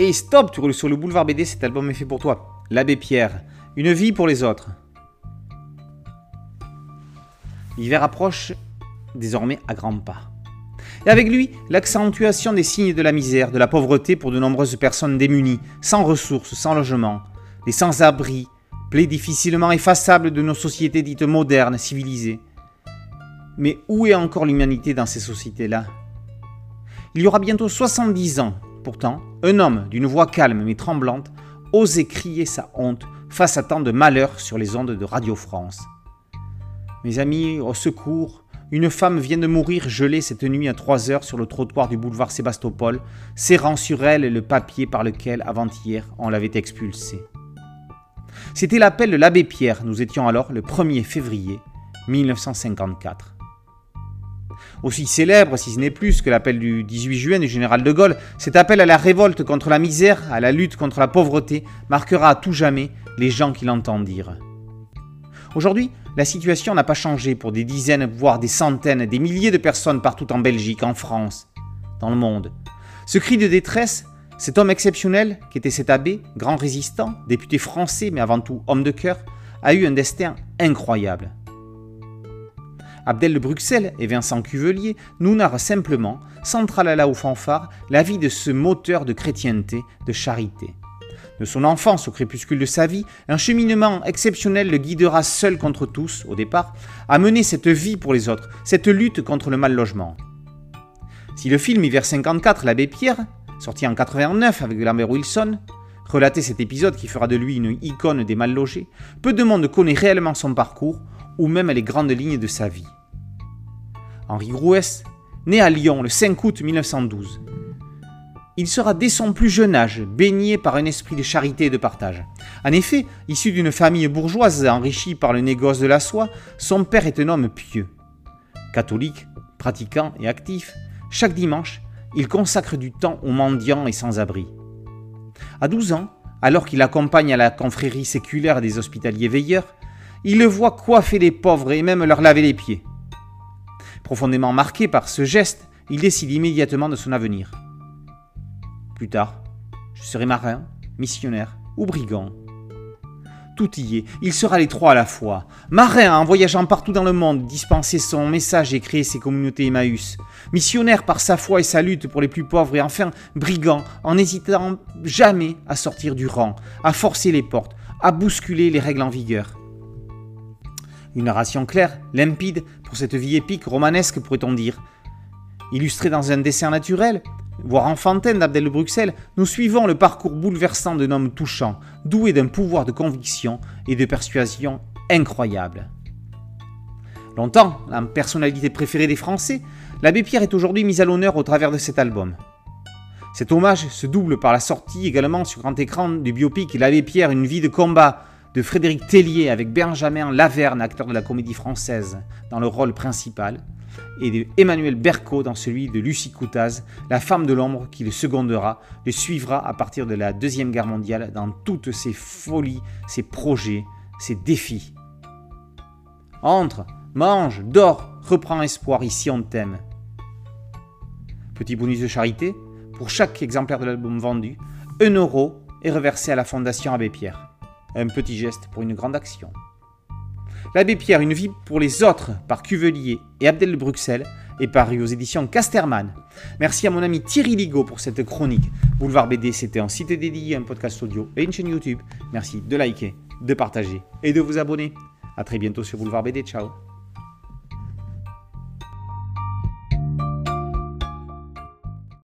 Et stop, tu roules sur le boulevard BD, cet album est fait pour toi. L'abbé Pierre, une vie pour les autres. L'hiver approche désormais à grands pas. Et avec lui, l'accentuation des signes de la misère, de la pauvreté pour de nombreuses personnes démunies, sans ressources, sans logement, les sans-abri, plaies difficilement effaçables de nos sociétés dites modernes, civilisées. Mais où est encore l'humanité dans ces sociétés-là? Il y aura bientôt 70 ans, pourtant, un homme d'une voix calme mais tremblante osait crier sa honte face à tant de malheurs sur les ondes de Radio France. Mes amis, au secours, une femme vient de mourir gelée cette nuit à 3 heures sur le trottoir du boulevard Sébastopol, serrant sur elle le papier par lequel, avant-hier, on l'avait expulsée. C'était l'appel de l'abbé Pierre, nous étions alors le 1er février 1954. Aussi célèbre, si ce n'est plus, que l'appel du 18 juin du général de Gaulle, cet appel à la révolte contre la misère, à la lutte contre la pauvreté, marquera à tout jamais les gens qui l'entendirent. Aujourd'hui, la situation n'a pas changé pour des dizaines, voire des centaines, des milliers de personnes partout en Belgique, en France, dans le monde. Ce cri de détresse, cet homme exceptionnel, qui était cet abbé, grand résistant, député français, mais avant tout homme de cœur, a eu un destin incroyable. Abdel de Bruxelles et Vincent Cuvelier nous narrent simplement, sans tralala ou fanfare, la vie de ce moteur de chrétienté, de charité. De son enfance au crépuscule de sa vie, un cheminement exceptionnel le guidera seul contre tous, au départ, à mener cette vie pour les autres, cette lutte contre le mal logement. Si le film Hiver 54, l'abbé Pierre, sorti en 89 avec Lambert Wilson, relatait cet épisode qui fera de lui une icône des mal logés, peu de monde connaît réellement son parcours ou même les grandes lignes de sa vie. Henri Grouès, né à Lyon le 5 août 1912, il sera dès son plus jeune âge baigné par un esprit de charité et de partage. En effet, issu d'une famille bourgeoise enrichie par le négoce de la soie, son père est un homme pieux. Catholique, pratiquant et actif, chaque dimanche, il consacre du temps aux mendiants et sans-abri. À 12 ans, alors qu'il accompagne à la confrérie séculaire des hospitaliers veilleurs, il le voit coiffer les pauvres et même leur laver les pieds. Profondément marqué par ce geste, il décide immédiatement de son avenir. Plus tard, je serai marin, missionnaire ou brigand. Tout y est, il sera les trois à la fois. Marin en voyageant partout dans le monde, dispenser son message et créer ses communautés Emmaüs. Missionnaire par sa foi et sa lutte pour les plus pauvres. Et enfin, brigand en n'hésitant jamais à sortir du rang, à forcer les portes, à bousculer les règles en vigueur. Une narration claire, limpide, pour cette vie épique, romanesque pourrait-on dire. Illustrée dans un dessin naturel, voire enfantin d'Abdel Bruxelles, nous suivons le parcours bouleversant d'un homme touchant, doué d'un pouvoir de conviction et de persuasion incroyable. Longtemps, la personnalité préférée des Français, l'abbé Pierre est aujourd'hui mise à l'honneur au travers de cet album. Cet hommage se double par la sortie également sur grand écran du biopic L'abbé Pierre, une vie de combat de Frédéric Tellier avec Benjamin Laverne, acteur de la comédie française, dans le rôle principal, et de Emmanuel Berco dans celui de Lucie Coutaz, la femme de l'ombre qui le secondera, le suivra à partir de la Deuxième Guerre mondiale dans toutes ses folies, ses projets, ses défis. Entre, mange, dors, reprends espoir, ici on t'aime. Petit bonus de charité, pour chaque exemplaire de l'album vendu, un euro est reversé à la Fondation Abbé Pierre. Un petit geste pour une grande action. L'abbé Pierre, une vie pour les autres, par Cuvelier et Abdel de Bruxelles, est paru aux éditions Casterman. Merci à mon ami Thierry Ligo pour cette chronique. Boulevard BD, c'était un site dédié, un podcast audio et une chaîne YouTube. Merci de liker, de partager et de vous abonner. A très bientôt sur Boulevard BD. Ciao